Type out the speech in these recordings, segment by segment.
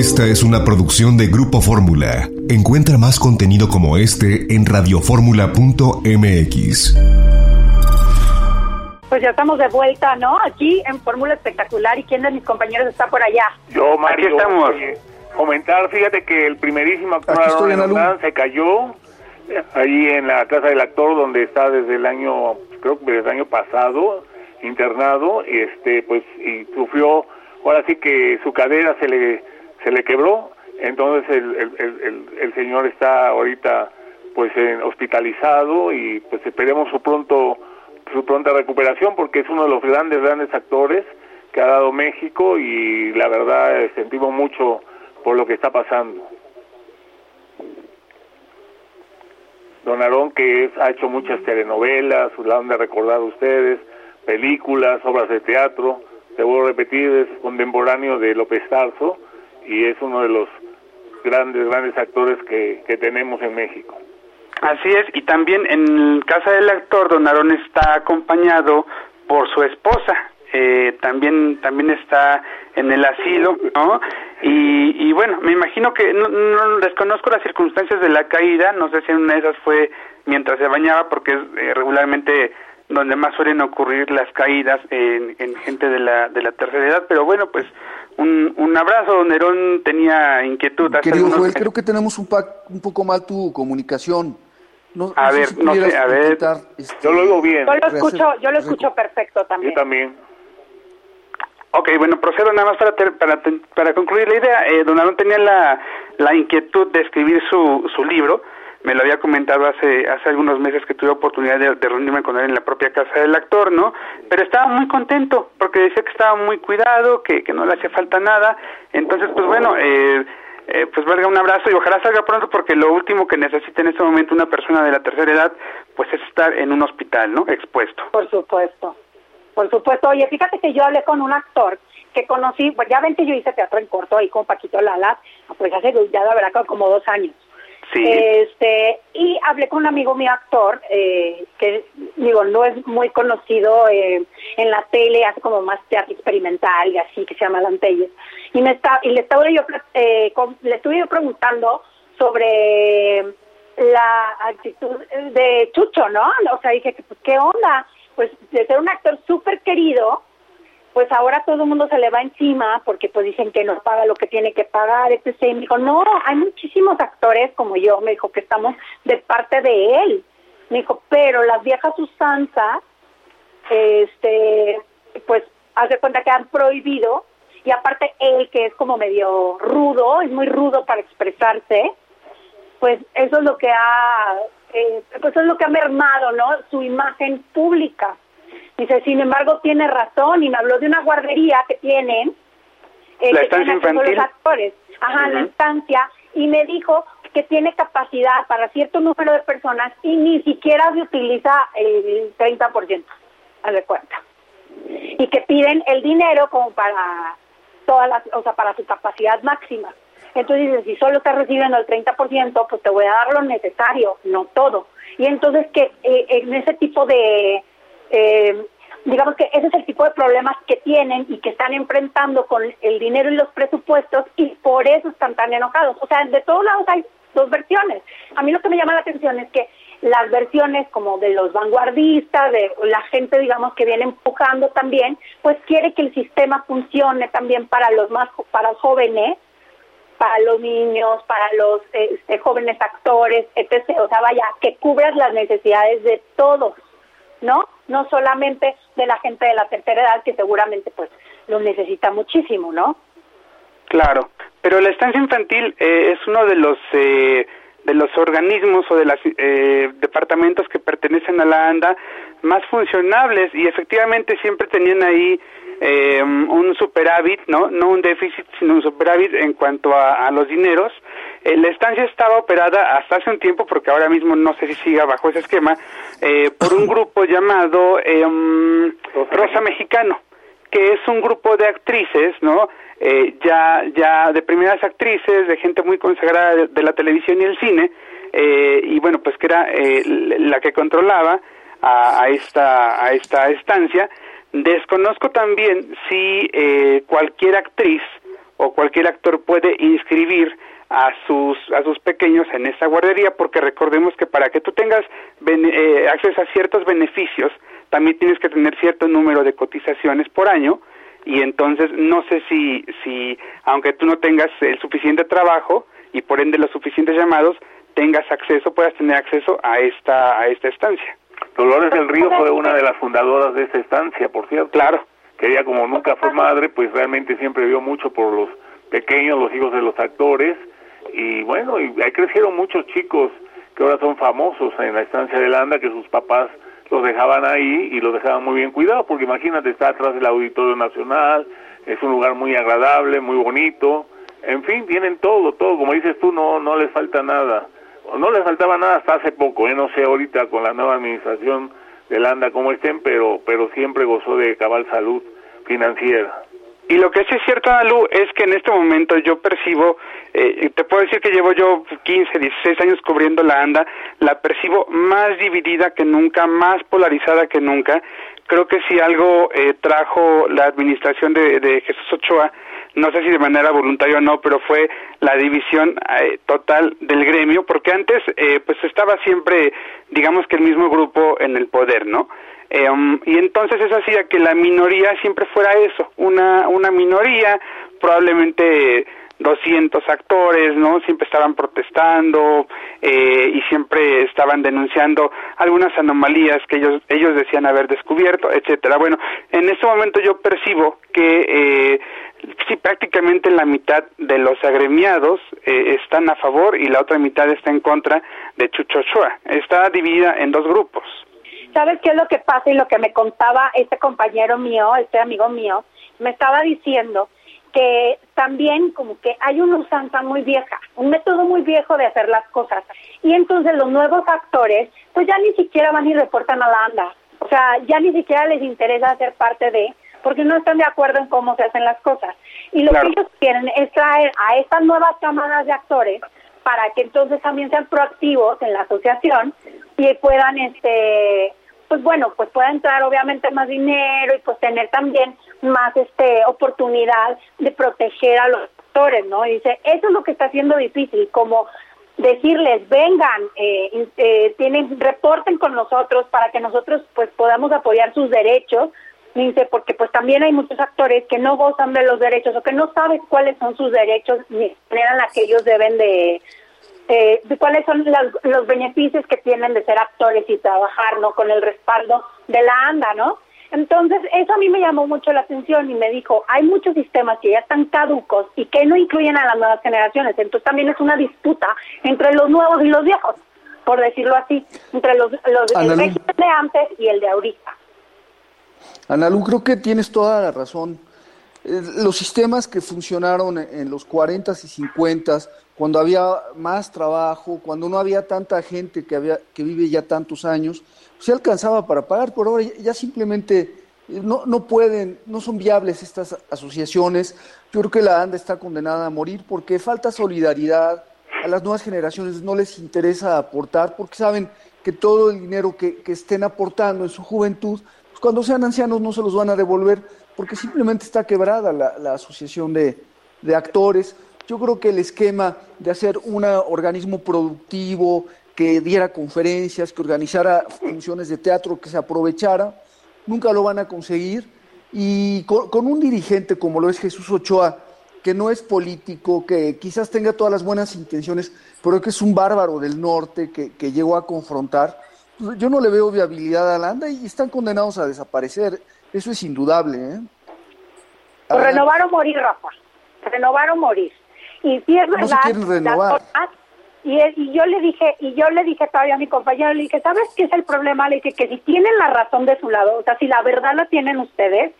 Esta es una producción de Grupo Fórmula. Encuentra más contenido como este en radioformula.mx. Pues ya estamos de vuelta, ¿no? Aquí en Fórmula Espectacular. ¿Y quién de mis compañeros está por allá? Yo, Mario. Aquí estamos. oye, comentar, fíjate que el primerísimo actor Aaron se cayó eh, ahí en la casa del actor donde está desde el año, creo que desde el año pasado, internado, este, pues, y sufrió, ahora sí que su cadera se le, se le quebró, entonces el, el, el, señor está ahorita, pues, en- hospitalizado y pues esperemos su pronto, su pronta recuperación porque es uno de los grandes, grandes actores que ha dado México y la verdad eh, sentimos mucho por lo que está pasando. Don Aarón, que es- ha hecho muchas telenovelas, la han de recordar ustedes, películas, obras de teatro, te vuelvo a repetir, es contemporáneo de López Tarso y es uno de los grandes, grandes actores que, que tenemos en México. Así es, y también en casa del actor, don Aarón está acompañado por su esposa, eh, también también está en el asilo, ¿no? Y, y bueno, me imagino que no, no desconozco las circunstancias de la caída, no sé si en una de esas fue mientras se bañaba, porque eh, regularmente donde más suelen ocurrir las caídas en, en gente de la, de la tercera edad, pero bueno, pues un, un abrazo, don Nerón tenía inquietud. hace Querido Joel, creo que tenemos un, pa- un poco mal tu comunicación. No, A no ver, si no sé, a ver. intentar, este, Yo lo oigo bien, Yo lo escucho, yo lo escucho perfecto yo también. también. Ok, bueno, procedo nada más para, ter- para, ten- para concluir la idea. Eh, don Aarón tenía la, la inquietud de escribir su, su libro. Me lo había comentado hace, hace algunos meses que tuve oportunidad de, reunirme con él en la propia casa del actor, ¿no? Pero estaba muy contento porque decía que estaba muy cuidado, que, que no le hacía falta nada. Entonces, pues bueno, eh, eh, pues valga un abrazo y ojalá salga pronto porque lo último que necesita en este momento una persona de la tercera edad, pues es estar en un hospital, ¿no? Expuesto. Por supuesto. Por supuesto. Oye, fíjate que yo hablé con un actor que conocí, pues ya ven que yo hice teatro en corto ahí con Paquito Lala, pues hace ya la verdad como dos años. Este, y hablé con un amigo mío actor, eh, que digo, no es muy conocido eh, en la tele, hace como más teatro experimental y así, que se llama Lantelles. Y, me está, y le, estaba yo, eh, le estuve yo preguntando sobre la actitud de Chucho, ¿no? O sea, dije, pues, ¿qué onda? Pues de ser un actor súper querido, pues ahora todo el mundo se le va encima porque pues dicen que no paga lo que tiene que pagar, etc. Y me dijo, no, hay muchísimos actores como yo, me dijo que estamos de parte de él. Me dijo, pero las viejas usanzas, este, pues, haz de cuenta que han prohibido, y aparte él que es como medio rudo, es muy rudo para expresarse, pues eso es lo que ha, eh, pues eso es lo que ha mermado, ¿no? Su imagen pública. Dice, sin embargo, tiene razón y me habló de una guardería que tienen. eh, La que estancia a infantil. Los actores. Ajá, la Ujú. instancia. Y me dijo que tiene capacidad para cierto número de personas y ni siquiera se utiliza el 30%, haz de cuenta. Y que piden el dinero como para todas las, o sea, para su capacidad máxima. Entonces dice, si solo estás recibiendo el 30%, pues te voy a dar lo necesario, no todo. Y entonces que eh, en ese tipo de, eh, digamos que ese es el tipo de problemas que tienen y que están enfrentando con el dinero y los presupuestos y por eso están tan enojados. O sea, de todos lados hay dos versiones. A mí lo que me llama la atención es que las versiones como de los vanguardistas, de la gente, digamos, que viene empujando también, pues quiere que el sistema funcione también para los más, para los jóvenes, para los niños, para los este, jóvenes actores, etc. O sea, vaya, que cubras las necesidades de todos, ¿no? No solamente de la gente de la tercera edad, que seguramente pues lo necesita muchísimo, ¿no? Claro, pero la estancia infantil eh, es uno de los eh, de los organismos o de los departamentos que pertenecen a la ANDA más funcionables y efectivamente siempre tenían ahí eh, un superávit, no no un déficit, sino un superávit en cuanto a, a los dineros. Eh, la estancia estaba operada hasta hace un tiempo, porque ahora mismo no sé si siga bajo ese esquema, eh, por un grupo llamado eh, um, Rosa Mexicano que es un grupo de actrices, ¿no? Eh, ya, ya de primeras actrices, de gente muy consagrada de, de la televisión y el cine, eh, y bueno, pues que era eh, la que controlaba a, a esta, a esta estancia. Desconozco también si eh, cualquier actriz o cualquier actor puede inscribir a sus a sus pequeños en esta guardería porque recordemos que para que tú tengas eh, acceso a ciertos beneficios también tienes que tener cierto número de cotizaciones por año y entonces no sé si si aunque tú no tengas el suficiente trabajo y por ende los suficientes llamados tengas acceso puedas tener acceso a esta a esta estancia. Dolores del Río fue una de las fundadoras de esta estancia por cierto. Claro. Que ella como nunca fue madre pues realmente siempre vio mucho por los pequeños los hijos de los actores y bueno, y ahí crecieron muchos chicos que ahora son famosos en la estancia de Landa, que sus papás los dejaban ahí y los dejaban muy bien cuidados, porque imagínate, está atrás del Auditorio Nacional, es un lugar muy agradable, muy bonito, en fin, tienen todo, todo, como dices tú, no, no les falta nada, no les faltaba nada hasta hace poco, ¿eh? no sé ahorita con la nueva administración de Landa cómo estén, pero, pero siempre gozó de cabal salud financiera. Y lo que sí es cierto, Alu, es que en este momento yo percibo, eh, te puedo decir que llevo yo 15, 16 años cubriendo la ANDA, la percibo más dividida que nunca, más polarizada que nunca. Creo que si algo eh, trajo la administración de, de, Jesús Ochoa, no sé si de manera voluntaria o no, pero fue la división eh, total del gremio, porque antes eh, pues estaba siempre, digamos que el mismo grupo en el poder, ¿no? Eh, y entonces eso hacía que la minoría siempre fuera eso, una, una minoría, probablemente 200 actores, ¿no? Siempre estaban protestando eh, y siempre estaban denunciando algunas anomalías que ellos ellos decían haber descubierto, etcétera. Bueno, en este momento yo percibo que eh, sí prácticamente la mitad de los agremiados eh, están a favor y la otra mitad está en contra de Chucho Está dividida en dos grupos. ¿Sabes qué es lo que pasa y lo que me contaba este compañero mío, este amigo mío? Me estaba diciendo que también como que hay una usanza muy vieja, un método muy viejo de hacer las cosas. Y entonces los nuevos actores, pues ya ni siquiera van y reportan a la ANDA. O sea, ya ni siquiera les interesa ser parte de, porque no están de acuerdo en cómo se hacen las cosas. Y lo que ellos quieren es traer a estas nuevas camadas de actores para que entonces también sean proactivos en la asociación y puedan este pues bueno, pues pueda entrar obviamente más dinero y pues tener también más este oportunidad de proteger a los actores, ¿no? Dice, eso es lo que está haciendo difícil, como decirles, vengan, eh, eh, tienen, reporten con nosotros para que nosotros pues podamos apoyar sus derechos, dice, porque pues también hay muchos actores que no gozan de los derechos o que no saben cuáles son sus derechos ni la que ellos deben de, eh, de cuáles son los, beneficios que tienen de ser actores y trabajar, ¿no? Con el respaldo de la ANDA, ¿no? Entonces, eso a mí me llamó mucho la atención y me dijo, hay muchos sistemas que ya están caducos y que no incluyen a las nuevas generaciones. Entonces, también es una disputa entre los nuevos y los viejos, por decirlo así, entre los, los el régimen de antes y el de ahorita. Analu, creo que tienes toda la razón. Eh, los sistemas que funcionaron en los 40 y 50 cuando había más trabajo, cuando no había tanta gente que, vive ya tantos años, se alcanzaba para pagar, por ahora ya simplemente eh, no, no pueden, no son viables estas asociaciones. Yo creo que la ANDA está condenada a morir porque falta solidaridad, a las nuevas generaciones no les interesa aportar porque saben que todo el dinero que, estén aportando en su juventud, pues cuando sean ancianos no se los van a devolver porque simplemente está quebrada la, asociación de actores. Yo creo que el esquema de hacer un organismo productivo que diera conferencias, que organizara funciones de teatro, que se aprovechara, nunca lo van a conseguir. Y con, un dirigente como lo es Jesús Ochoa, que no es político, que quizás tenga todas las buenas intenciones, pero que es un bárbaro del norte que, que llegó a confrontar, pues yo no le veo viabilidad a Landa y están condenados a desaparecer. Eso es indudable. ¿eh? Renovar o morir, Rafa. Renovar o morir y si es verdad, y, y, yo le dije, y yo le dije todavía a mi compañero, le dije, ¿sabes qué es el problema? Le dije que si tienen la razón de su lado, o sea, si la verdad la tienen ustedes,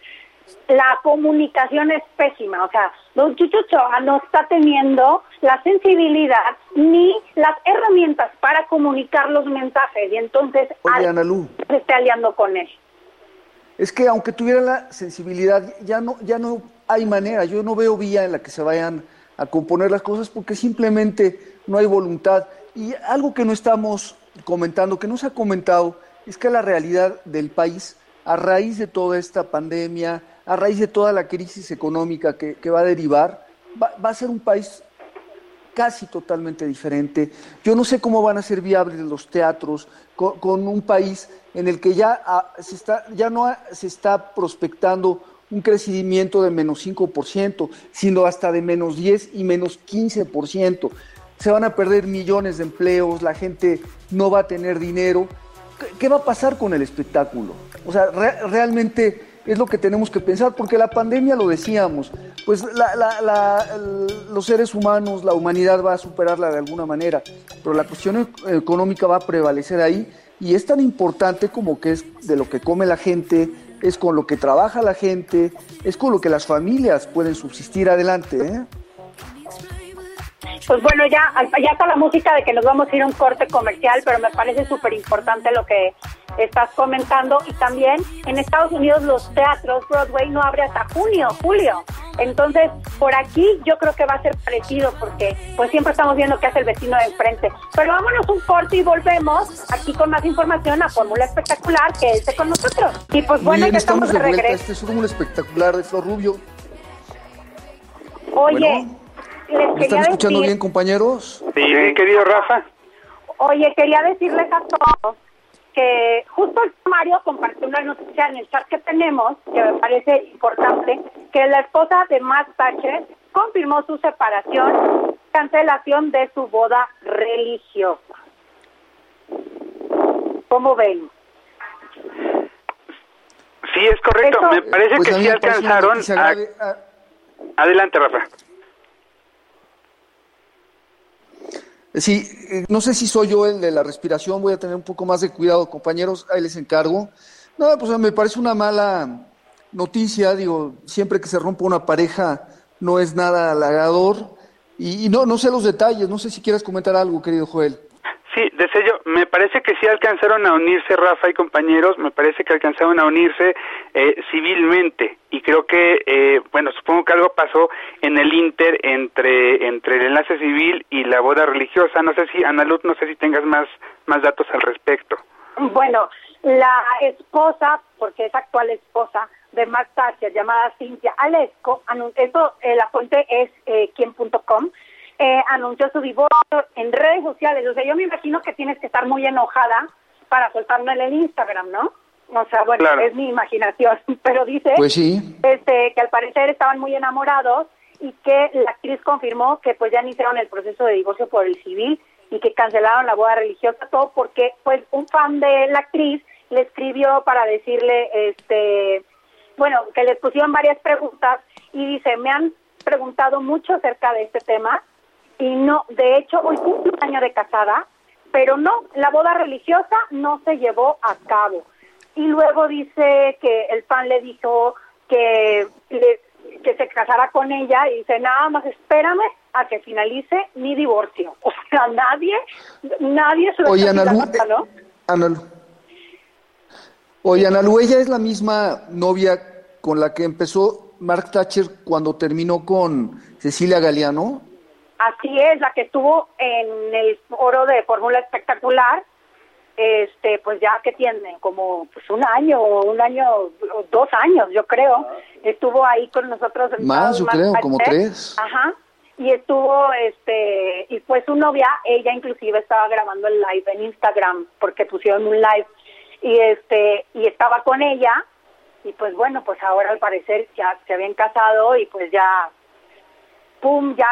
la comunicación es pésima, o sea, don Chucho no está teniendo la sensibilidad ni las herramientas para comunicar los mensajes y entonces se está aliando con él. Es que aunque tuviera la sensibilidad, ya no, ya no hay manera, yo no veo vía en la que se vayan a componer las cosas porque simplemente no hay voluntad. Y algo que no estamos comentando, que no se ha comentado, es que la realidad del país, a raíz de toda esta pandemia, a raíz de toda la crisis económica que, va a derivar, va, a ser un país casi totalmente diferente. Yo no sé cómo van a ser viables los teatros con, con un país en el que ya, ah, se está, ya no se está prospectando un crecimiento de menos 5%, sino hasta de menos 10 y menos 15%. Se van a perder millones de empleos, la gente no va a tener dinero. ¿Qué, va a pasar con el espectáculo? O sea, re, realmente es lo que tenemos que pensar, porque la pandemia lo decíamos, pues los seres humanos, la humanidad va a superarla de alguna manera, pero la cuestión e-, económica va a prevalecer ahí y es tan importante como que es de lo que come la gente, es con lo que trabaja la gente, es con lo que las familias pueden subsistir adelante. ¿eh? Pues bueno, ya, ya está la música de que nos vamos a ir a un corte comercial, pero me parece súper importante lo que estás comentando. Y también en Estados Unidos los teatros Broadway no abre hasta junio, julio. Entonces, por aquí yo creo que va a ser parecido porque pues siempre estamos viendo qué hace el vecino de enfrente. Pero vámonos un corte y volvemos aquí con más información a Fórmula Espectacular que esté con nosotros. Y pues bueno, Bien, ya estamos, de regreso. Este es Fórmula Espectacular de Flor Rubio. Oye, Bueno, les ¿Me están escuchando decir, bien, compañeros? Sí, sí, querido Rafa. Oye, quería decirles a todos que justo Mario compartió una noticia en el chat que tenemos, que me parece importante, que la esposa de Matt Thatcher confirmó su separación, cancelación de su boda religiosa. ¿Cómo ven? Sí, es correcto. Eso- Me parece Pues que sí alcanzaron. a- grave. Adelante, Rafa. Sí, eh, no sé si soy yo el de la respiración, voy a tener un poco más de cuidado, compañeros, ahí les encargo. No, pues me parece una mala noticia, digo, siempre que se rompa una pareja no es nada halagador y, y no, no sé los detalles, no sé si quieres comentar algo, querido Joel. Sí, deseo, me parece que sí alcanzaron a unirse Rafa y compañeros, me parece que alcanzaron a unirse eh, civilmente y creo que, eh, bueno, supongo que algo pasó en el inter entre entre el enlace civil y la boda religiosa. No sé si, Ana Luz, no sé si tengas más más datos al respecto. Bueno, la esposa, porque es actual esposa de Mark Thatcher, llamada Cynthia Alesco, eso, eh, la fuente es eh, quien.com, eh, anunció su divorcio en redes sociales. O sea, yo me imagino que tienes que estar muy enojada para soltarlo en el Instagram, ¿no? O sea, bueno, Claro. es mi imaginación, pero dice Pues sí, este, que al parecer estaban muy enamorados y que la actriz confirmó que pues ya iniciaron el proceso de divorcio por el civil y que cancelaron la boda religiosa, todo porque pues un fan de la actriz le escribió para decirle, este, bueno, que les pusieron varias preguntas y dice, me han preguntado mucho acerca de este tema y no, de hecho, hoy cumple un año de casada, pero no, la boda religiosa no se llevó a cabo. Y luego dice que el fan le dijo que, le- que se casara con ella y dice, nada más espérame a que finalice mi divorcio. O sea, nadie, nadie se lo Oye, Ana Lu, quitando, ¿no? Ana Lu. Oye, Ana Lu, ella es la misma novia con la que empezó Mark Thatcher cuando terminó con Cecilia Galeano. Así es, la que estuvo en el foro de Fórmula Espectacular, este, pues ya que tiene como pues un año, o un año, o dos años, yo creo, estuvo ahí con nosotros. Más, yo creo, como tres. Ajá, y estuvo, este, y fue su novia, ella inclusive estaba grabando el live en Instagram, porque pusieron un live, y este, y estaba con ella, y pues bueno, pues ahora al parecer ya se habían casado y pues ya pum, ya,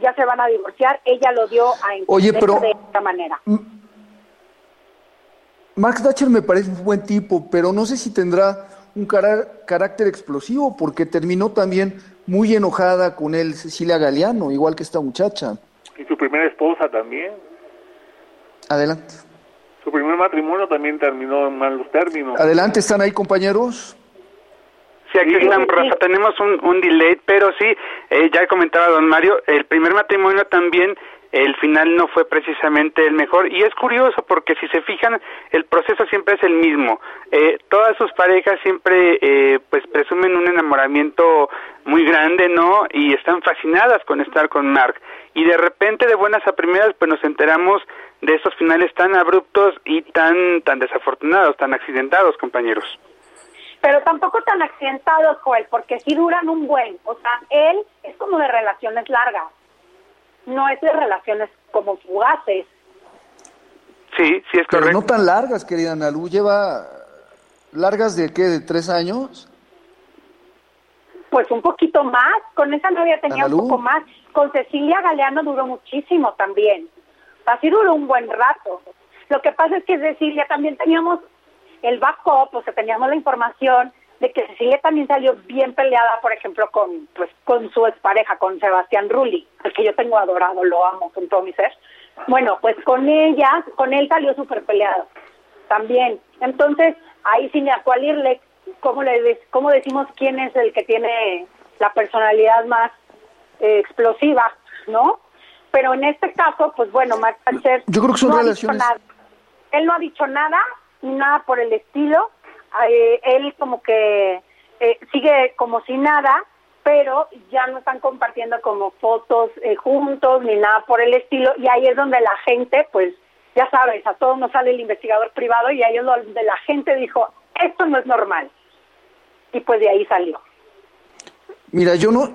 ya se van a divorciar. Ella lo dio a entender Oye, pero- de esta manera. Mark Thatcher me parece un buen tipo, pero no sé si tendrá un carácter explosivo, porque terminó también muy enojada con él, Cecilia Galeano, igual que esta muchacha. Y su primera esposa también. Adelante. Su primer matrimonio también terminó en malos términos. Adelante, ¿están ahí, compañeros? Sí, aquí. Rafa, tenemos un, un delay, pero sí, eh, ya comentaba don Mario, el primer matrimonio también, el final no fue precisamente el mejor, y es curioso porque si se fijan, el proceso siempre es el mismo. Eh, todas sus parejas siempre, eh, pues, presumen un enamoramiento muy grande, ¿no? Y están fascinadas con estar con Mark. Y de repente, de buenas a primeras, pues nos enteramos de esos finales tan abruptos y tan, tan desafortunados, tan accidentados, compañeros. Pero tampoco tan accidentados, Joel, porque sí duran un buen. O sea, él es como de relaciones largas, no es de relaciones como fugaces. Sí, sí es correcto. Pero no tan largas, querida Analu. Lleva largas de qué, de tres años. Pues un poquito más, con esa novia tenía un poco más. Con Cecilia Galeano duró muchísimo también. Así duró un buen rato. Lo que pasa es que Cecilia también teníamos el backup, o sea, teníamos la información de que Cecilia también salió bien peleada, por ejemplo, con pues con su expareja, con Sebastián Rulli, al que yo tengo adorado, lo amo con todo mi ser. Bueno, pues con ella, con él salió súper peleado también. Entonces, ahí sin a cuál irle, ¿cómo, le, ¿cómo decimos quién es el que tiene la personalidad más eh, explosiva, no? Pero en este caso, pues bueno, Thatcher Yo creo que son no relaciones... Él no ha dicho nada, nada por el estilo. Eh, él como que eh, sigue como si nada, pero ya no están compartiendo como fotos eh, juntos ni nada por el estilo. Y ahí es donde la gente, pues, ya sabes, a todos nos sale el investigador privado y ahí es donde la gente dijo, esto no es normal. Y pues de ahí salió. Mira, yo no,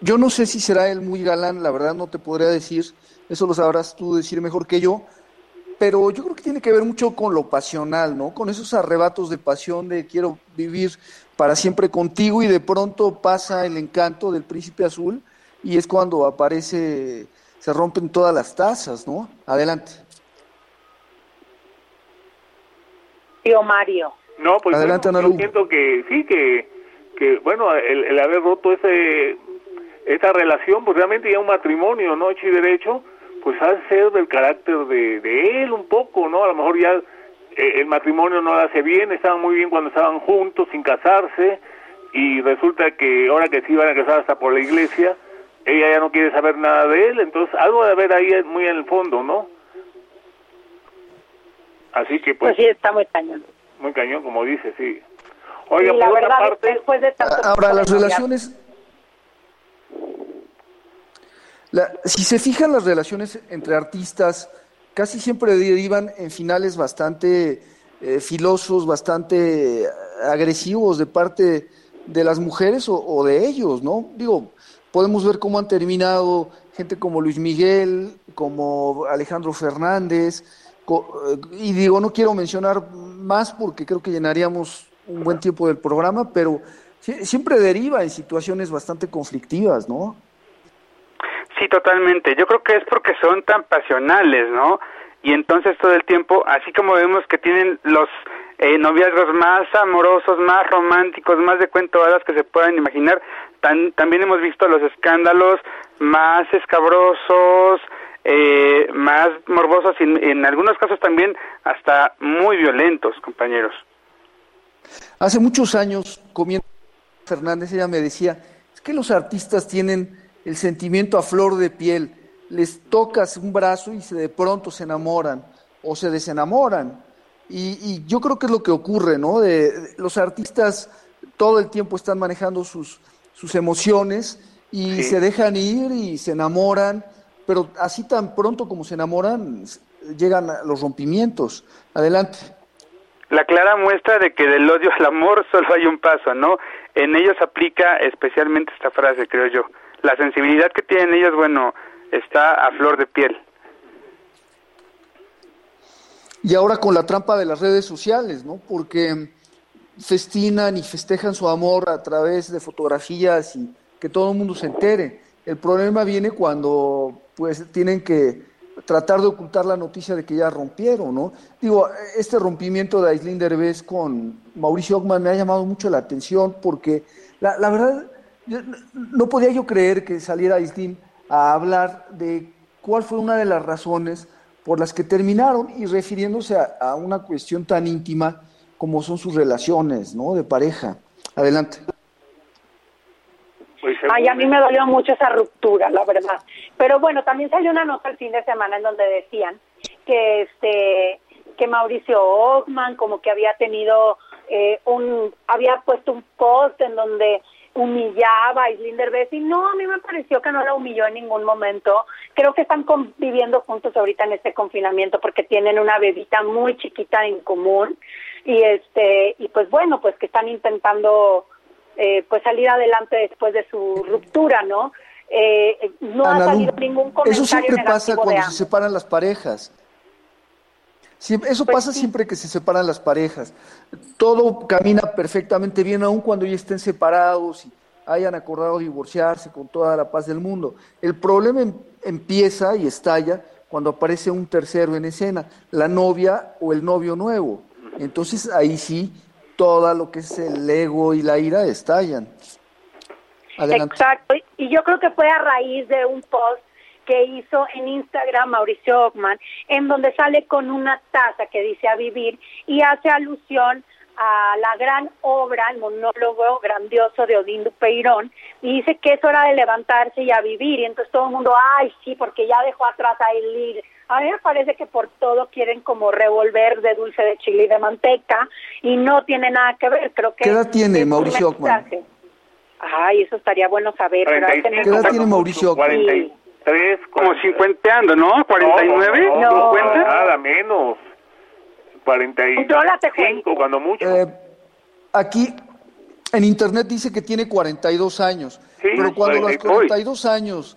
yo no sé si será él muy galán, la verdad no te podría decir, eso lo sabrás tú decir mejor que yo, pero yo creo que tiene que ver mucho con lo pasional, ¿no? Con esos arrebatos de pasión de quiero vivir para siempre contigo y de pronto pasa el encanto del príncipe azul y es cuando aparece, se rompen todas las tazas, ¿no? Adelante. Tío Mario. No, pues Adelante, bueno, yo siento que sí, que, que bueno, el, el haber roto ese esa relación, pues realmente ya un matrimonio, ¿no? Hecho y derecho, pues ha de ser del carácter de, de él un poco, ¿no? A lo mejor ya eh, el matrimonio no lo hace bien, estaban muy bien cuando estaban juntos, sin casarse, y resulta que ahora que sí van a casar hasta por la iglesia, ella ya no quiere saber nada de él, entonces algo de haber ahí muy en el fondo, ¿no? Así que Pues pues, sí, está muy cañón. muy cañón, como dice, sí. Oiga, y la por otra verdad, parte, después de tanto Ahora, las relaciones... La- si se fijan las relaciones entre artistas, casi siempre derivan en finales bastante eh, filosos, bastante eh, agresivos de parte de las mujeres o, de ellos, ¿no? Digo, podemos ver cómo han terminado gente como Luis Miguel, como Alejandro Fernández, eh, y digo, no quiero mencionar más porque creo que llenaríamos un buen tiempo del programa, pero siempre deriva en situaciones bastante conflictivas, ¿no? Totalmente. Yo creo que es porque son tan pasionales, ¿no? Y entonces todo el tiempo, así como vemos que tienen los eh, noviazgos más amorosos, más románticos, más de cuento hadas que se puedan imaginar, también hemos visto los escándalos más escabrosos, eh, más morbosos y en, en algunos casos también hasta muy violentos, compañeros. Hace muchos años, comiendo Fernández, ella me decía, es que los artistas tienen el sentimiento a flor de piel, les tocas un brazo y se de pronto se enamoran o se desenamoran. Y, y yo creo que es lo que ocurre, ¿no? De, de- los artistas todo el tiempo están manejando sus, sus emociones y Sí. se dejan ir y se enamoran, pero así tan pronto como se enamoran, llegan a los rompimientos. Adelante. La clara muestra de que del odio al amor solo hay un paso, ¿no? En ellos aplica especialmente esta frase, creo yo. La sensibilidad que tienen ellos, bueno, está a flor de piel. Y ahora con la trampa de las redes sociales, ¿no? Porque festinan y festejan su amor a través de fotografías y que todo el mundo se entere. El problema viene cuando pues tienen que tratar de ocultar la noticia de que ya rompieron, ¿no? Digo, este rompimiento de Aislinn Derbez con Mauricio Ockman me ha llamado mucho la atención porque la, la verdad no podía yo creer que saliera Aislinn a hablar de cuál fue una de las razones por las que terminaron y refiriéndose a, a una cuestión tan íntima como son sus relaciones, ¿no? De pareja. Adelante. pues, Ay, a mí me dolió mucho esa ruptura, la verdad. Pero bueno, también salió una nota el fin de semana en donde decían que este que Mauricio Ockman como que había tenido eh, un había puesto un post en donde humillaba a Islín Derbez y no, a mí me pareció que no la humilló en ningún momento. Creo que están conviviendo juntos ahorita en este confinamiento porque tienen una bebita muy chiquita en común. y este y pues bueno pues que están intentando eh, pues salir adelante después de su ruptura no eh, no ha salido ningún comentario eso siempre pasa cuando se separan las parejas eso pues pasa siempre que se separan las parejas. Todo camina perfectamente bien, aun cuando ya estén separados y hayan acordado divorciarse con toda la paz del mundo. El problema em, empieza y estalla cuando aparece un tercero en escena, la novia o el novio nuevo. Entonces ahí sí, todo lo que es el ego y la ira estallan. Exacto, y yo creo que fue a raíz de un post que hizo en Instagram Mauricio Ockman, en donde sale con una taza que dice a vivir y hace alusión a la gran obra, el monólogo grandioso de Odín Dupeirón, y dice que es hora de levantarse y a vivir, y entonces todo el mundo, ay, sí, porque ya dejó atrás a Elir. A mí me parece que por todo quieren como revolver de dulce de chile y de manteca, y no tiene nada que ver, creo que... ¿Qué edad tiene Mauricio Ockman? Ay, eso estaría bueno saber. ¿Qué edad tiene Mauricio Ockman? Como cincuenteando, ¿no? ¿49? No, nada menos. 45, cuando mucho. Eh, aquí en internet dice que tiene 42 años. pero cuando a los 42 años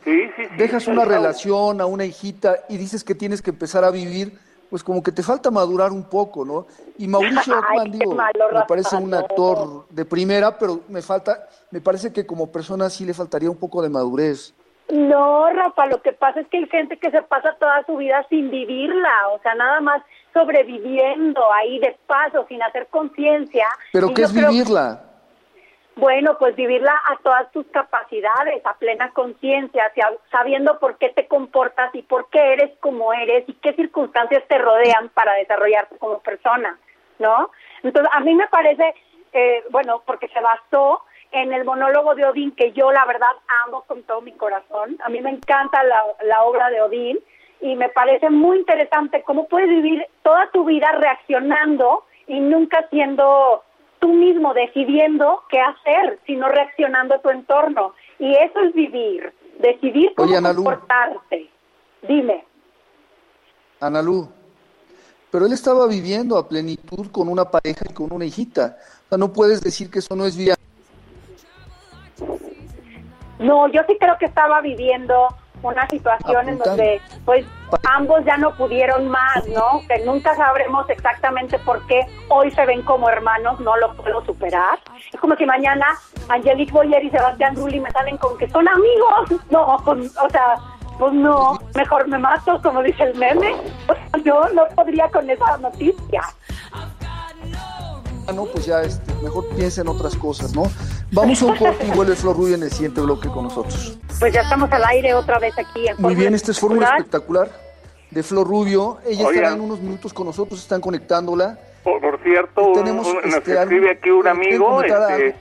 dejas una relación a una hijita y dices que tienes que empezar a vivir, pues como que te falta madurar un poco, ¿no? Y Mauricio Ockman, digo, me parece un actor de primera, pero me falta, me parece que como persona sí le faltaría un poco de madurez. No, Rafa, lo que pasa es que hay gente que se pasa toda su vida sin vivirla, o sea, nada más sobreviviendo ahí de paso, sin hacer conciencia. ¿Pero qué es vivirla? Bueno, pues vivirla a todas tus capacidades, a plena conciencia, sabiendo por qué te comportas y por qué eres como eres y qué circunstancias te rodean para desarrollarte como persona, ¿no? Entonces, a mí me parece, eh, bueno, porque se basó en el monólogo de Odín, que yo la verdad amo con todo mi corazón. A mí me encanta la, la obra de Odín y me parece muy interesante cómo puedes vivir toda tu vida reaccionando y nunca siendo tú mismo decidiendo qué hacer, sino reaccionando a tu entorno. Y eso es vivir, decidir cómo comportarte. Dime. Analú, pero él estaba viviendo a plenitud con una pareja y con una hijita. O sea, no puedes decir que eso no es vida no, yo sí creo que estaba viviendo una situación en donde pues ambos ya no pudieron más, ¿no? Que nunca sabremos exactamente por qué hoy se ven como hermanos, no lo puedo superar. Es como si mañana Angelique Boyer y Sebastián Rulli me salen con que son amigos. No, pues, o sea, pues no, mejor me mato, como dice el meme. yo no podría con esa noticia. Ah, no, pues ya este, mejor piensa en otras cosas, ¿no? Vamos a un corte y vuelve Flor Rubio en el siguiente bloque con nosotros. Pues ya estamos al aire otra vez aquí en Muy bien, esta es Fórmula Espectacular de Flor Rubio. Ella estará en unos minutos con nosotros, están conectándola. Por, cierto, Tenemos, nos este, escribe aquí un amigo, este,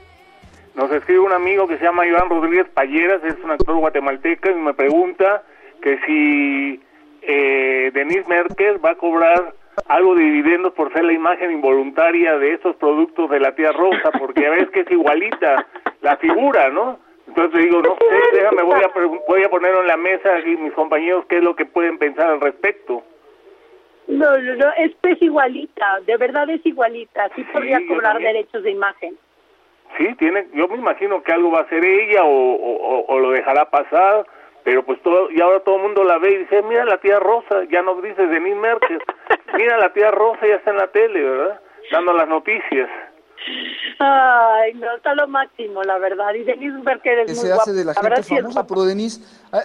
nos escribe un amigo que se llama Iván Rodríguez Palleras, es un actor guatemalteca y me pregunta que si eh, Denise Merkel va a cobrar algo de dividendos por ser la imagen involuntaria de esos productos de la tía Rosa, porque a veces que es igualita la figura, ¿no? Entonces digo, no sé, déjame, voy a, voy a ponerlo en la mesa y mis compañeros qué es lo que pueden pensar al respecto. No, no, no, es, igualita, de verdad es igualita, sí podría cobrar derechos de imagen. Sí, tiene, yo me imagino que algo va a hacer ella o, o lo dejará pasar pero pues todo, y ahora todo el mundo la ve y dice, mira la tía Rosa, ya no dices de mí Merkel, mira la tía Rosa ya está en la tele, ¿verdad? Dando las noticias. Ay, no, está lo máximo, la verdad. Y Denise Merkel es que muy se hace de la, gente famosa, pero Denise,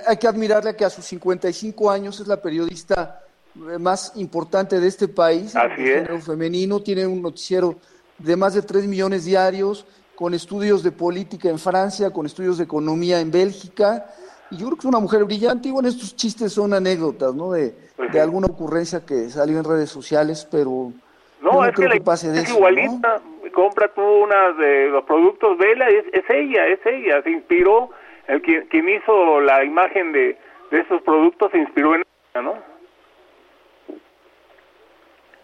hay, que admirarle que a sus 55 años es la periodista eh, más importante de este país, Así es. femenino, tiene un noticiero de más de 3 millones diarios, con estudios de política en Francia, con estudios de economía en Bélgica, y yo creo que es una mujer brillante y bueno, estos chistes son anécdotas, ¿no? De, de alguna ocurrencia que salió en redes sociales, pero no, es que, pase de es igualita. Compra tú una de los productos, vela, es, es ella, es ella. Se inspiró, el quien, quien hizo la imagen de, de esos productos se inspiró en ella, ¿no?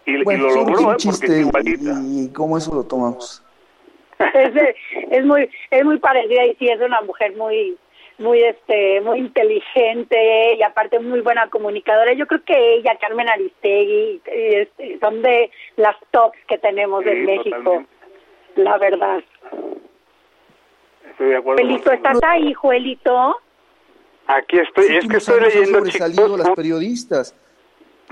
Y, y lo logró, ¿eh? porque es igualita. Y, y cómo eso lo tomamos. es, es muy es muy parecida y sí es una mujer muy muy este muy inteligente y aparte muy buena comunicadora. Yo creo que ella, Carmen Aristegui, este, son de las tops que tenemos en México, la verdad. Estoy de acuerdo. Juelito, ¿estás ahí, Juelito? Aquí estoy, es que estoy leyendo, chicos, las periodistas.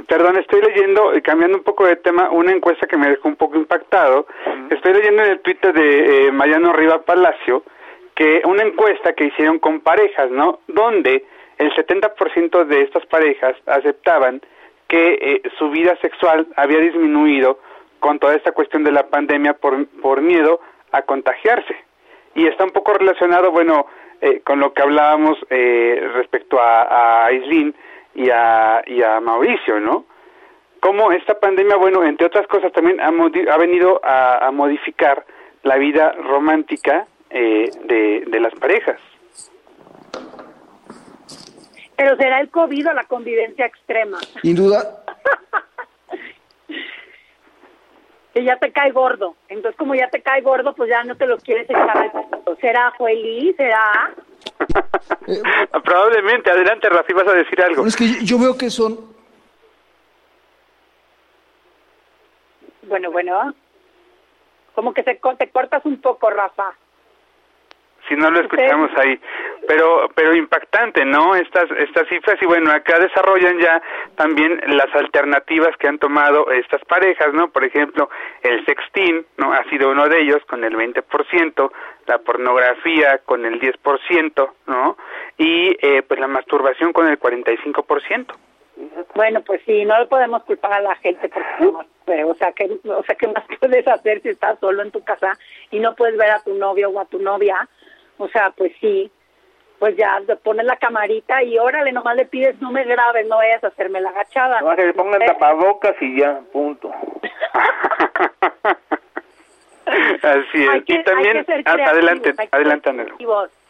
Perdón, estoy leyendo, cambiando un poco de tema, una encuesta que me dejó un poco impactado. Estoy leyendo en el Twitter de eh, Mariano Riva Palacio que una encuesta que hicieron con parejas, ¿no? Donde el 70% de estas parejas aceptaban que eh, su vida sexual había disminuido con toda esta cuestión de la pandemia por, por miedo a contagiarse. Y está un poco relacionado, bueno, eh, con lo que hablábamos eh, respecto a, a Islín y a, y a Mauricio, ¿no? Cómo esta pandemia, bueno, entre otras cosas, también ha, ha venido a, a modificar la vida romántica eh, de, de las parejas. Pero será el COVID o la convivencia extrema. Sin duda. que ya te cae gordo. Entonces, como ya te cae gordo, pues ya no te lo quieres echar. ¿Será, Joelí? ¿Será? Probablemente. Adelante, Rafi, vas a decir algo. Bueno, es que yo veo que son... Bueno, bueno. Como que se, te cortas un poco, Rafa. Si no lo escuchamos ahí. Pero, pero impactante, ¿no? Estas, estas cifras y bueno, acá desarrollan ya también las alternativas que han tomado estas parejas, ¿no? Por ejemplo, el sexting, ¿no? Ha sido uno de ellos con el 20%, la pornografía con el 10%, ¿no? Y eh, pues la masturbación con el 45%. Bueno, pues sí, no le podemos culpar a la gente porque sé, o sea, que o sea, ¿qué más puedes hacer si estás solo en tu casa y no puedes ver a tu novio o a tu novia? O sea, pues sí, pues ya pones la camarita y órale, nomás le pides no me grabes, no vayas a hacerme la agachada. Nomás que le pongan Eh, tapabocas y ya, punto. Así es. que- y también, hay que ser a- creativos, adelante, adelante,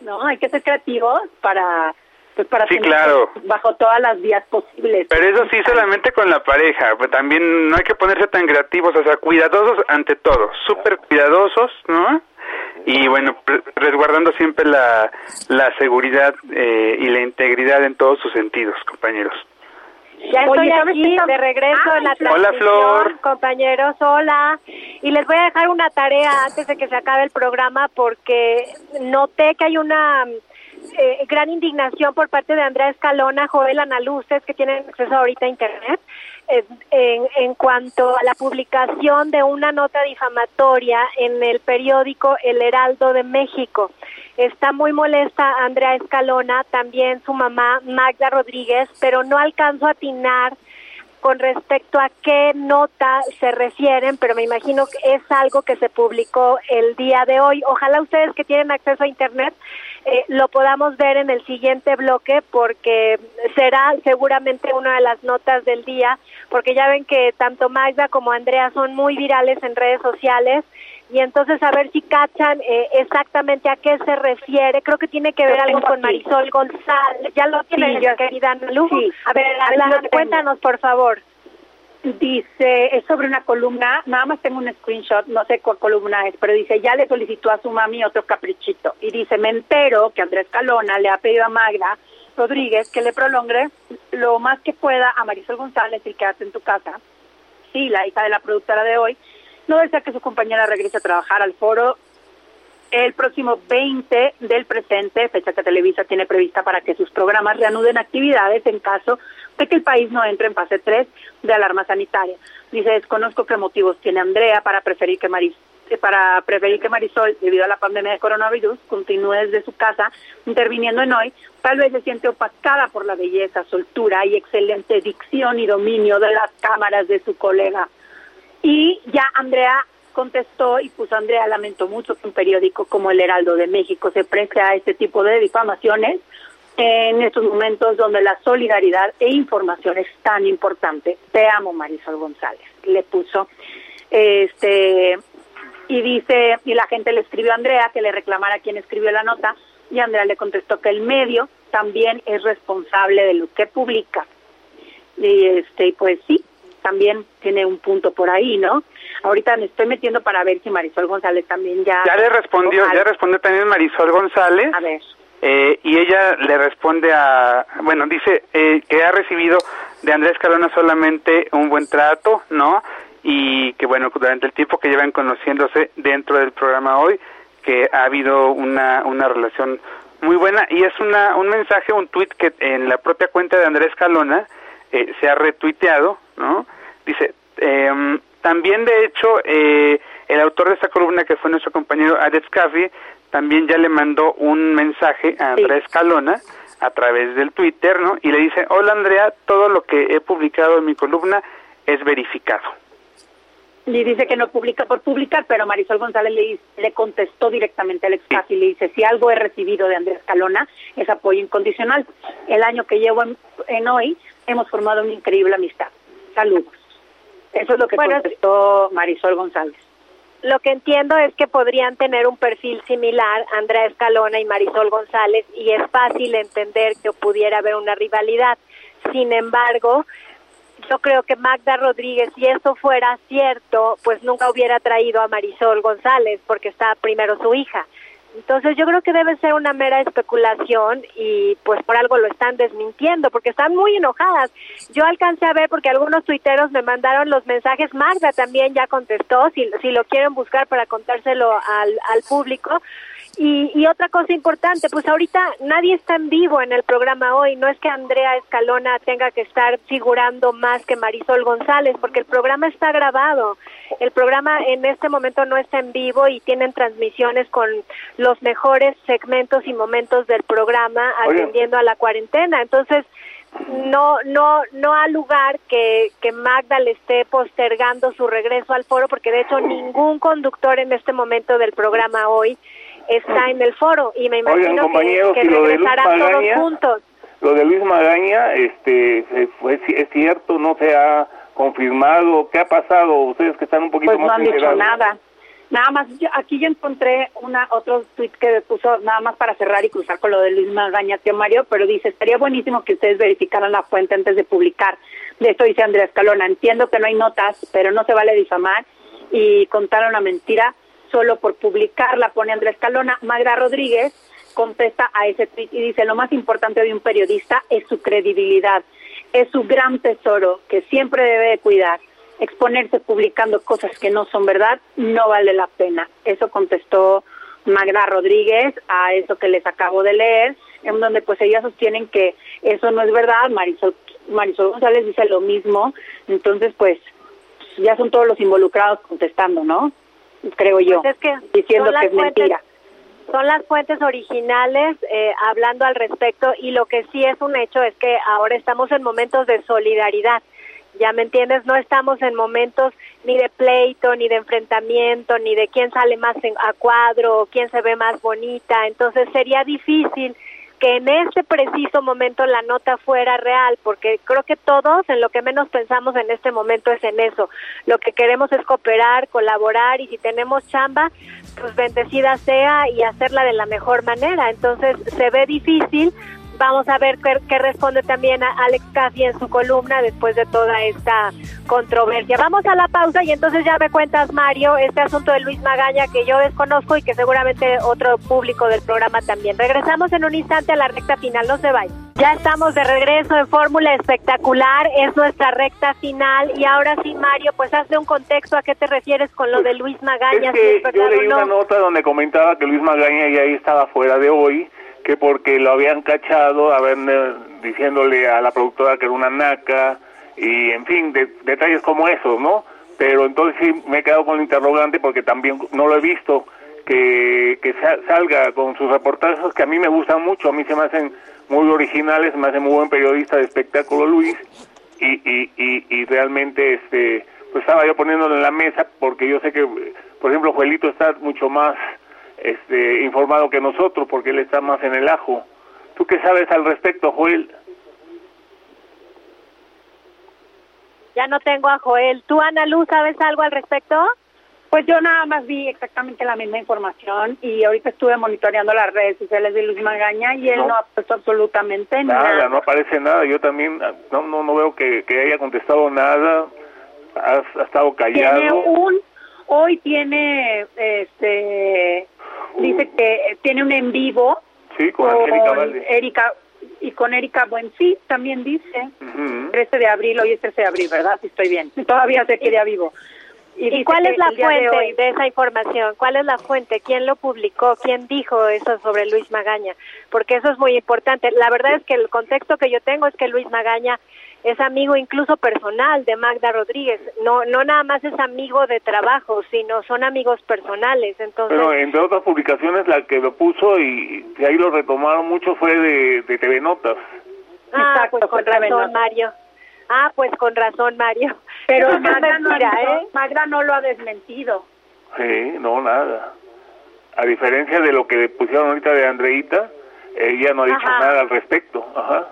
No, hay que ser creativos para pues para Sí, tener claro. bajo todas las vías posibles. Pero eso sí solamente con la pareja, pues también no hay que ponerse tan creativos, o sea, cuidadosos ante todo, súper cuidadosos, ¿no? Y bueno, resguardando siempre la, la seguridad eh, y la integridad en todos sus sentidos, compañeros. Ya estoy Oye, ¿sabes aquí de regreso en la Flor. Hola, transmisión, Flor. compañeros, hola. Y les voy a dejar una tarea antes de que se acabe el programa porque noté que hay una eh, gran indignación por parte de Andrea Escalona, Joel Analú, ustedes que tienen acceso ahorita a Internet, en, en cuanto a la publicación de una nota difamatoria en el periódico El Heraldo de México. Está muy molesta Andrea Escalona, también su mamá Magda Rodríguez, pero no alcanzo a atinar con respecto a qué nota se refieren, pero me imagino que es algo que se publicó el día de hoy. Ojalá ustedes que tienen acceso a Internet eh, lo podamos ver en el siguiente bloque porque será seguramente una de las notas del día, porque ya ven que tanto Magda como Andrea son muy virales en redes sociales y entonces a ver si cachan eh, exactamente a qué se refiere. Creo que tiene que ver algo con. Marisol González. Ya lo tienen, yo- querida Analu. Sí. A ver, cuéntanos, por favor. Dice, es sobre una columna, nada más tengo un screenshot, no sé cuál columna es, pero dice, ya le solicitó a su mami otro caprichito. Y dice, me entero que Andrés Calona le ha pedido a Magda Rodríguez que le prolongue lo más que pueda a Marisol González y quédate en tu casa. Sí, la hija de la productora de hoy, no desea que su compañera regrese a trabajar al foro el próximo 20 del presente, fecha que Televisa tiene prevista para que sus programas reanuden actividades en caso de que el país no entre en fase 3 de alarma sanitaria. Dice, desconozco qué motivos tiene Andrea para preferir que Maris eh, para preferir que Marisol, debido a la pandemia de coronavirus, continúe desde su casa interviniendo en hoy, tal vez se siente opacada por la belleza, soltura y excelente dicción y dominio de las cámaras de su colega. Y ya Andrea contestó y puso Andrea lamentó mucho que un periódico como el Heraldo de México se preste a este tipo de difamaciones en estos momentos donde la solidaridad e información es tan importante. Te amo, Marisol González. Le puso este y dice y la gente le escribió a Andrea que le reclamara quién escribió la nota y Andrea le contestó que el medio también es responsable de lo que publica. Y este pues sí, también tiene un punto por ahí, ¿no? Ahorita me estoy metiendo para ver si Marisol González también ya Ya le respondió, ya respondió también Marisol González. A ver. eh, y ella le responde a, bueno, dice eh, que ha recibido de Andrés Calona solamente un buen trato, ¿no? Y que bueno, durante el tiempo que llevan conociéndose dentro del programa hoy, que ha habido una, una relación muy buena y es una, un mensaje, un tuit que en la propia cuenta de Andrés Calona eh, se ha retuiteado, ¿no? Dice, eh, también de hecho eh, el autor de esta columna que fue nuestro compañero Alex Caffi también ya le mandó un mensaje a Andrés Calona a través del Twitter, ¿no? Y le dice, hola Andrea, todo lo que he publicado en mi columna es verificado. Y dice que no publica por publicar, pero Marisol González le, le contestó directamente al ex y le dice, si algo he recibido de Andrés Calona es apoyo incondicional. El año que llevo en, hoy hemos formado una increíble amistad. Saludos. Eso es lo que contestó Marisol González. Lo que entiendo es que podrían tener un perfil similar Andrea Escalona y Marisol González y es fácil entender que pudiera haber una rivalidad. Sin embargo, yo creo que Magda Rodríguez, si esto fuera cierto, pues nunca hubiera traído a Marisol González porque está primero su hija. Entonces yo creo que debe ser una mera especulación y pues por algo lo están desmintiendo porque están muy enojadas. Yo alcancé a ver porque algunos tuiteros me mandaron los mensajes, Magda también ya contestó, si, si lo quieren buscar para contárselo al, al público, y, y, otra cosa importante, pues ahorita nadie está en vivo en el programa hoy. No es que Andrea Escalona tenga que estar figurando más que Marisol González, porque el programa está grabado. El programa en este momento no está en vivo y tienen transmisiones con los mejores segmentos y momentos del programa atendiendo a la cuarentena. Entonces, no no no ha lugar que, que Magda le esté postergando su regreso al foro porque de hecho ningún conductor en este momento del programa hoy está en el foro y me imagino que, que regresarán todos juntos. Lo de Luis Magaña, este, fue, es cierto, no se ha confirmado. ¿Qué ha pasado? Ustedes que están un poquito pues más no han dicho nada. Nada más, aquí yo encontré una otro tweet que puso nada más para cerrar y cruzar con lo de Luis Magaña, tío Mario, pero dice, estaría buenísimo que ustedes verificaran la fuente antes de publicar. De esto dice Andrea Escalona, entiendo que no hay notas, pero no se vale difamar y contar una mentira solo por publicarla, pone Andrés Calona. Magda Rodríguez contesta a ese tweet y dice, lo más importante de un periodista es su credibilidad, es su gran tesoro que siempre debe cuidar. Exponerse publicando cosas que no son verdad no vale la pena. Eso contestó Magda Rodríguez a eso que les acabo de leer, en donde pues ellas sostienen que eso no es verdad. Marisol, Marisol González dice lo mismo. Entonces pues ya son todos los involucrados contestando, ¿no? Creo yo, pues que diciendo que es mentira. Son las fuentes originales eh, hablando al respecto y lo que sí es un hecho es que ahora estamos en momentos de solidaridad. Ya me entiendes, no estamos en momentos ni de pleito, ni de enfrentamiento, ni de quién sale más a cuadro, quién se ve más bonita. Entonces sería difícil que en este preciso momento la nota fuera real, porque creo que todos en lo que menos pensamos en este momento es en eso. Lo que queremos es cooperar, colaborar y si tenemos chamba, pues bendecida sea y hacerla de la mejor manera. Entonces se ve difícil, Vamos a ver qué, responde también a Alex Caffi en su columna después de toda esta controversia. Vamos a la pausa y entonces ya me cuentas, Mario, este asunto de Luis Magaña que yo desconozco y que seguramente otro público del programa también. Regresamos en un instante a la recta final, no se vayan. Ya estamos de regreso en Fórmula Espectacular, es nuestra recta final y ahora sí, Mario, pues hazle un contexto a qué te refieres con lo de Luis Magaña. Es que yo leí una nota donde comentaba que Luis Magaña ya estaba fuera de hoy que porque lo habían cachado, a ver, diciéndole a la productora que era una naca, y en fin, detalles como esos, ¿no? Pero entonces sí me he quedado con el interrogante porque también no lo he visto, que, que salga con sus reportajes que a mí me gustan mucho, a mí se me hacen muy originales, me hace muy buen periodista de espectáculo Luis, y, y, y, y realmente este pues estaba yo poniéndolo en la mesa porque yo sé que, por ejemplo, Juelito está mucho más este, informado que nosotros porque él está más en el ajo. ¿Tú qué sabes al respecto, Joel? Ya no tengo a Joel. ¿Tú, Ana Luz, sabes algo al respecto? Pues yo nada más vi exactamente la misma información y ahorita estuve monitoreando las redes sociales de Luis Magaña y él no, ha puesto absolutamente nada. Nada, no aparece nada. Yo también no no, no veo que, que haya contestado nada. Ha, ha estado callado. Tiene un, hoy tiene este dice que tiene un en vivo Sí, con. Erika y con Erika Buenfit también dice. 13 de abril, hoy es 13 de abril, ¿verdad? Si estoy bien. Todavía sé que día vivo. ¿Y, cuál es la fuente de, esa información? ¿Cuál es la fuente? ¿Quién lo publicó? ¿Quién dijo eso sobre Luis Magaña? Porque eso es muy importante. La verdad es que el contexto que yo tengo es que Luis Magaña es amigo incluso personal de Magda Rodríguez. No, no nada más es amigo de trabajo, sino son amigos personales. Entonces, Pero entre otras publicaciones, la que lo puso y, ahí lo retomaron mucho fue de, de TV Notas. Ah, pues con razón, Mario. Ah, pues con razón, Mario. Pero Magda, no, ¿eh? Magda no lo ha desmentido. Sí, no, nada. A diferencia de lo que pusieron ahorita de Andreita, ella no ha dicho nada al respecto. Ajá.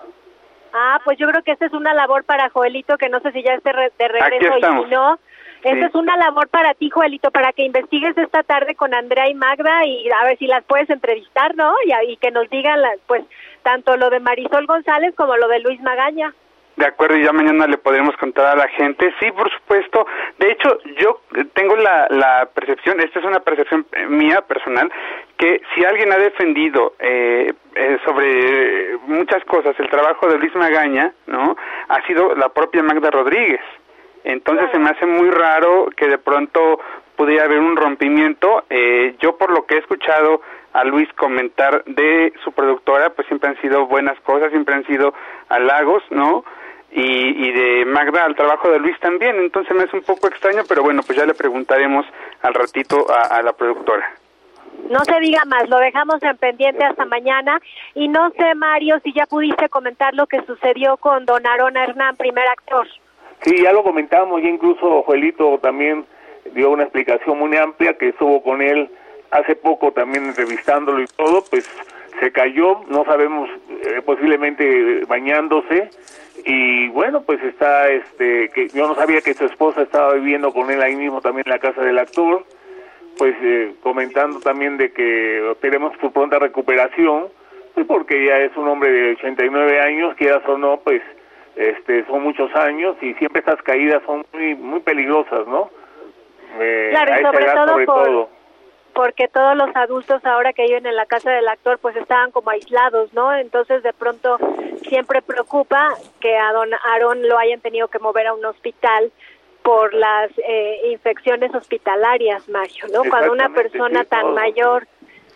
Ah, pues yo creo que esta es una labor para Joelito, que no sé si ya esté de regreso y si no. Esta es una labor para ti, Joelito, para que investigues esta tarde con Andrea y Magda y a ver si las puedes entrevistar, ¿no? Y, y que nos digan, pues, tanto lo de Marisol González como lo de Luis Magaña. De acuerdo, y ya mañana le podremos contar a la gente. Sí, por supuesto. De hecho, yo tengo la, la percepción, esta es una percepción eh, mía personal, que si alguien ha defendido eh, eh, sobre muchas cosas el trabajo de Luis Magaña, ¿no? Ha sido la propia Magda Rodríguez. Entonces se me hace muy raro que de pronto pudiera haber un rompimiento. Eh, yo por lo que he escuchado a Luis comentar de su productora, pues siempre han sido buenas cosas, siempre han sido halagos, ¿no? Y, de Magda al trabajo de Luis también. Entonces me es un poco extraño, pero bueno, pues ya le preguntaremos al ratito a, la productora. No se diga más, lo dejamos en pendiente hasta mañana. Y no sé, Mario, si ya pudiste comentar lo que sucedió con don Aaron Hernán, primer actor. Sí, ya lo comentamos, y incluso Joelito también dio una explicación muy amplia que estuvo con él hace poco también entrevistándolo y todo, pues se cayó, no sabemos, eh, posiblemente bañándose, y bueno pues está este que yo no sabía que su esposa estaba viviendo con él ahí mismo también en la casa del actor pues eh, comentando también de que tenemos su pronta recuperación pues porque ya es un hombre de 89 años quieras o no pues este son muchos años y siempre estas caídas son muy muy peligrosas no eh, claro y sobre, todo, sobre todo porque todos los adultos ahora que viven en la casa del actor pues estaban como aislados, ¿no? Entonces de pronto siempre preocupa que a don Aaron lo hayan tenido que mover a un hospital por las eh, infecciones hospitalarias, Mario, ¿no? Cuando una persona tan mayor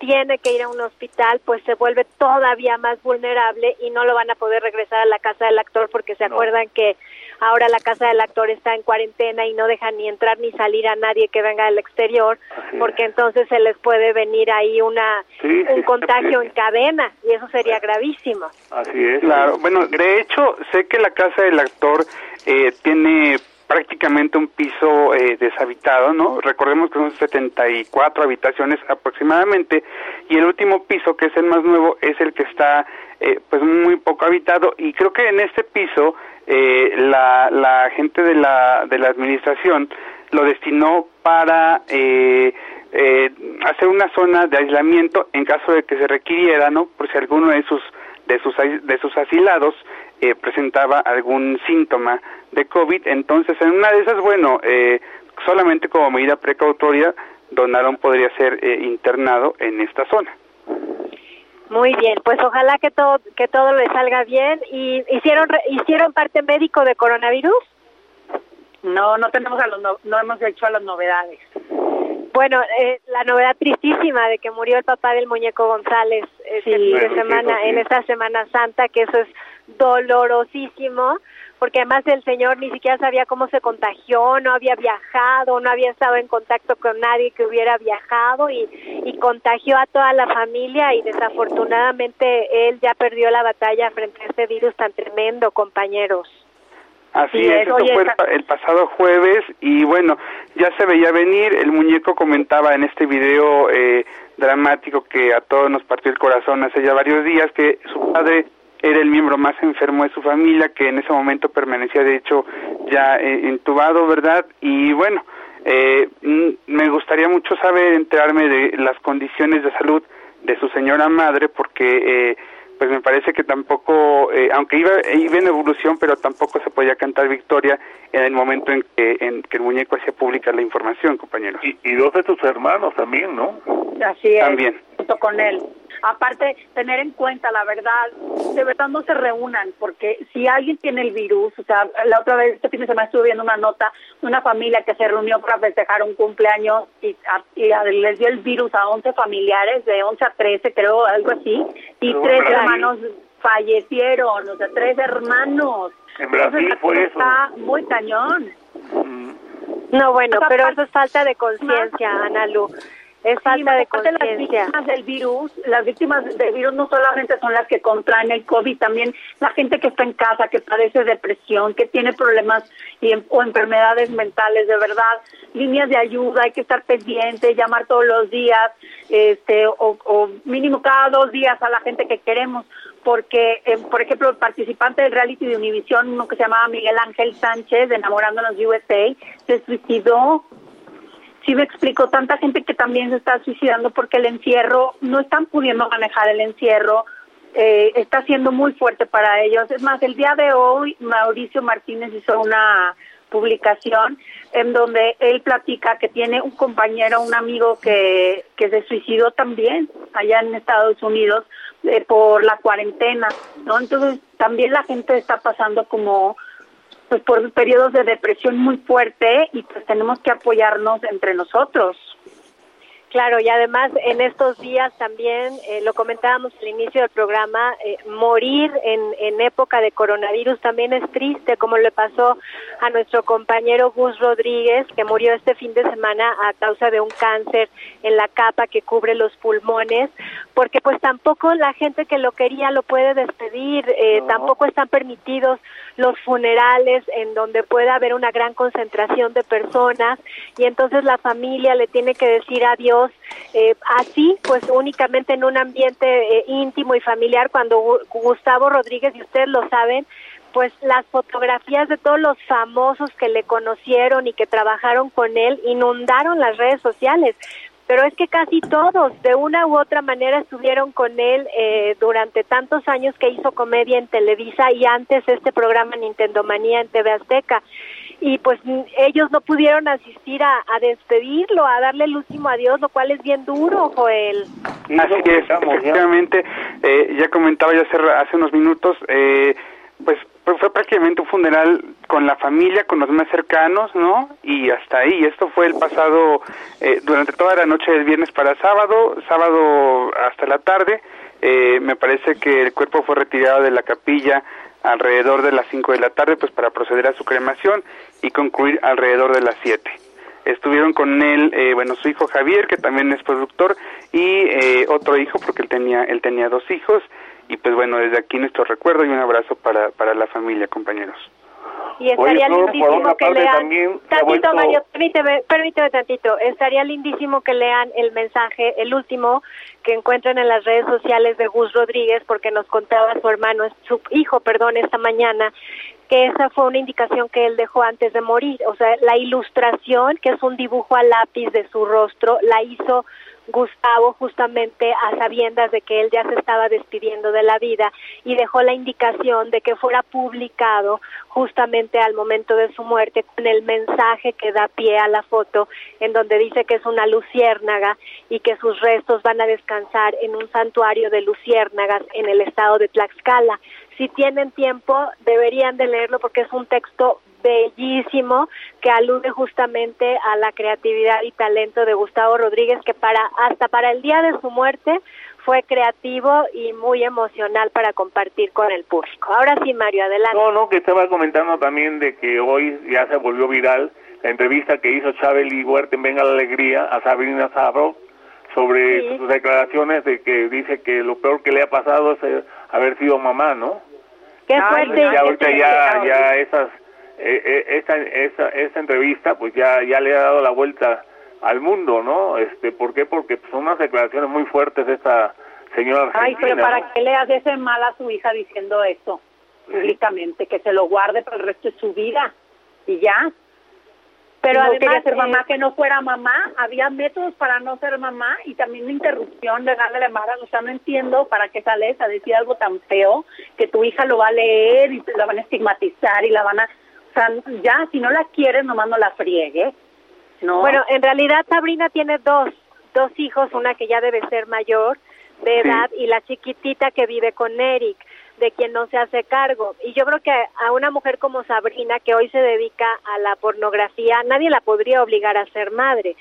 tiene que ir a un hospital, pues se vuelve todavía más vulnerable y no lo van a poder regresar a la casa del actor porque se acuerdan que ahora la casa del actor está en cuarentena y no dejan ni entrar ni salir a nadie que venga del exterior, porque entonces se les puede venir ahí una un contagio en cadena y eso sería gravísimo. Así es. Claro, bueno, de hecho sé que la casa del actor eh, tiene prácticamente un piso eh, deshabitado, ¿no? Recordemos que son 74 habitaciones aproximadamente y el último piso, que es el más nuevo, es el que está eh, pues muy poco habitado y creo que en este piso eh, la, la gente de la, de la administración lo destinó para eh, eh, hacer una zona de aislamiento en caso de que se requiriera, ¿no? Por si alguno de sus de sus de sus asilados eh, presentaba algún síntoma de COVID. Entonces, en una de esas, bueno, eh, solamente como medida precautoria, Don Aaron podría ser eh, internado en esta zona. Muy bien, pues ojalá que todo que todo le salga bien. ¿Y hicieron hicieron parte médico de coronavirus? No, no tenemos a los no, hemos hecho a las novedades. Bueno, eh, la novedad tristísima de que murió el papá del muñeco González este fin de semana, en esta Semana Santa, que eso es dolorosísimo, porque además el señor ni siquiera sabía cómo se contagió, no había viajado, no había estado en contacto con nadie que hubiera viajado y, y contagió a toda la familia y desafortunadamente él ya perdió la batalla frente a este virus tan tremendo, compañeros. Así es, eso fue el, pasado jueves y bueno, ya se veía venir, el muñeco comentaba en este video eh, dramático que a todos nos partió el corazón hace ya varios días que su padre era el miembro más enfermo de su familia, que en ese momento permanecía de hecho ya eh, entubado, ¿verdad? Y bueno, eh, me gustaría mucho saber, enterarme de las condiciones de salud de su señora madre, porque eh, pues me parece que tampoco, eh, aunque iba, iba en evolución, pero tampoco se podía cantar victoria en el momento en que, en que el muñeco hacía pública la información, compañeros. Y, y dos de tus hermanos también, ¿no? Así es. También. Junto con él. Aparte, tener en cuenta, la verdad, de verdad no se reúnan, porque si alguien tiene el virus, o sea, la otra vez, este fin de semana estuve viendo una nota de una familia que se reunió para festejar un cumpleaños y, les dio el virus a 11 familiares, de 11 a 13, creo, algo así, y tres hermanos fallecieron, o sea, tres hermanos. En Brasil fue eso. Está muy cañón. Mm. No, bueno, pero eso es falta de conciencia, Ana Lu. Es falta de conciencia. Las víctimas del virus, las víctimas del virus no solamente son las que contraen el COVID, también la gente que está en casa, que padece depresión, que tiene problemas y, o enfermedades mentales, de verdad, líneas de ayuda, hay que estar pendiente, llamar todos los días, este, o, o mínimo cada dos días a la gente que queremos, porque, eh, por ejemplo, el participante del reality de Univision, uno que se llamaba Miguel Ángel Sánchez, de Enamorándonos USA, se suicidó. Sí me explico, tanta gente que también se está suicidando porque el encierro, no están pudiendo manejar el encierro, eh, está siendo muy fuerte para ellos. Es más, el día de hoy Mauricio Martínez hizo una publicación en donde él platica que tiene un compañero, un amigo que, que se suicidó también allá en Estados Unidos eh, por la cuarentena, ¿no? Entonces también la gente está pasando como pues por periodos de depresión muy fuerte y pues tenemos que apoyarnos entre nosotros. Claro, y además en estos días también, eh, lo comentábamos al inicio del programa, eh, morir en, en época de coronavirus también es triste, como le pasó a nuestro compañero Gus Rodríguez, que murió este fin de semana a causa de un cáncer en la capa que cubre los pulmones, porque pues tampoco la gente que lo quería lo puede despedir, eh, tampoco están permitidos los funerales en donde pueda haber una gran concentración de personas y entonces la familia le tiene que decir adiós eh, así, pues únicamente en un ambiente eh, íntimo y familiar, cuando Gustavo Rodríguez, y ustedes lo saben, pues las fotografías de todos los famosos que le conocieron y que trabajaron con él inundaron las redes sociales. Pero es que casi todos, de una u otra manera, estuvieron con él eh, durante tantos años que hizo comedia en Televisa y antes este programa Nintendo Manía en TV Azteca y pues ellos no pudieron asistir a, despedirlo, a darle el último adiós, lo cual es bien duro, Joel. Así es, efectivamente, eh, ya comentaba yo hace, hace unos minutos, eh, pues fue prácticamente un funeral con la familia, con los más cercanos, ¿no? Y hasta ahí, esto fue el pasado, eh, durante toda la noche del viernes para sábado, sábado hasta la tarde, me parece que el cuerpo fue retirado de la capilla alrededor de las 5 de la tarde pues para proceder a su cremación y concluir alrededor de las 7. Estuvieron con él, eh, bueno, su hijo Javier, que también es productor, y eh, otro hijo, porque él tenía, él tenía dos hijos, y pues bueno, desde aquí nuestro recuerdo y un abrazo para, para la familia, compañeros. Y estaría lindísimo que lean, tantito Mario, permíteme, permíteme tantito, estaría lindísimo que lean el mensaje, el último que encuentren en las redes sociales de Gus Rodríguez, porque nos contaba su hermano, su hijo, perdón, esta mañana, que esa fue una indicación que él dejó antes de morir, o sea, la ilustración, que es un dibujo a lápiz de su rostro, la hizo Gustavo justamente a sabiendas de que él ya se estaba despidiendo de la vida y dejó la indicación de que fuera publicado justamente al momento de su muerte con el mensaje que da pie a la foto en donde dice que es una luciérnaga y que sus restos van a descansar en un santuario de luciérnagas en el estado de Tlaxcala. Si tienen tiempo, deberían de leerlo porque es un texto bellísimo que alude justamente a la creatividad y talento de Gustavo Rodríguez que para hasta para el día de su muerte fue creativo y muy emocional para compartir con el público. Ahora sí, Mario, adelante. No, no, que estaba comentando también de que hoy ya se volvió viral la entrevista que hizo Chabeli Huerta en Venga la Alegría a Sabrina Sabro sobre sus declaraciones de que dice que lo peor que le ha pasado es haber sido mamá, ¿no? Qué fuerte. ya ahorita ya, ya esas eh, eh, esta, esta, esta entrevista pues ya, ya le ha dado la vuelta al mundo, ¿no? Este, ¿Por qué? Porque son unas declaraciones muy fuertes de esta señora argentina. Ay, pero ¿para qué le hace mal a su hija diciendo esto públicamente? Que se lo guarde para el resto de su vida y ya. Pero no quería ser mamá, que no fuera mamá. Había métodos para no ser mamá y también una interrupción legal de embarazo. O sea, no entiendo para qué sales a decir algo tan feo que tu hija lo va a leer y la van a estigmatizar y la van a o sea, ya, si no la quieres, nomás no la friegue. ¿no? Bueno, en realidad Sabrina tiene dos dos hijos, una que ya debe ser mayor de edad y la chiquitita que vive con Eric, de quien no se hace cargo. Y yo creo que a una mujer como Sabrina, que hoy se dedica a la pornografía, nadie la podría obligar a ser madre.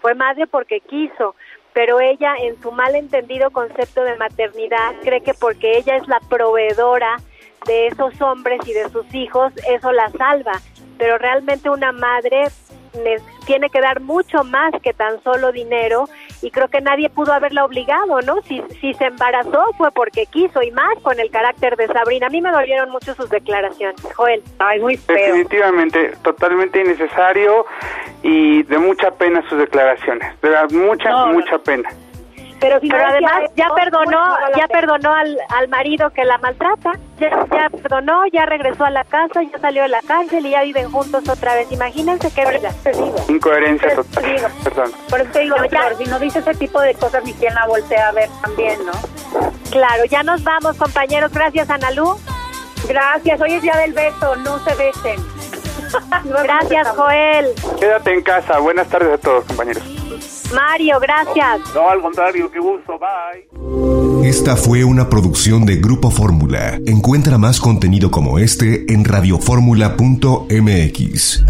Fue madre porque quiso, pero ella en su malentendido concepto de maternidad cree que porque ella es la proveedora de esos hombres y de sus hijos, eso la salva. Pero realmente una madre tiene que dar mucho más que tan solo dinero y creo que nadie pudo haberla obligado, ¿no? Si, si se embarazó fue porque quiso y más con el carácter de Sabrina. A mí me dolieron mucho sus declaraciones, Joel. Ay, muy feo. Definitivamente, totalmente innecesario y de mucha pena sus declaraciones, de mucha, mucha pena. Pero, además ya perdonó, ya perdonó al, al marido que la maltrata, ya, ya perdonó, ya regresó a la casa, ya salió de la cárcel y ya viven juntos otra vez. Imagínense qué vida. Incoherencia total. Perdón. Por eso digo, si no dice ese tipo de cosas, ni quien la voltea a ver también, ¿no? Claro, ya nos vamos, compañeros. Gracias, Analú. Gracias. Hoy es día del beso, no se besen. Gracias, Joel. Quédate en casa. Buenas tardes a todos, compañeros. Mario, gracias. No, al contrario, qué gusto. Bye. Esta fue una producción de Grupo Fórmula. Encuentra más contenido como este en radioformula.mx.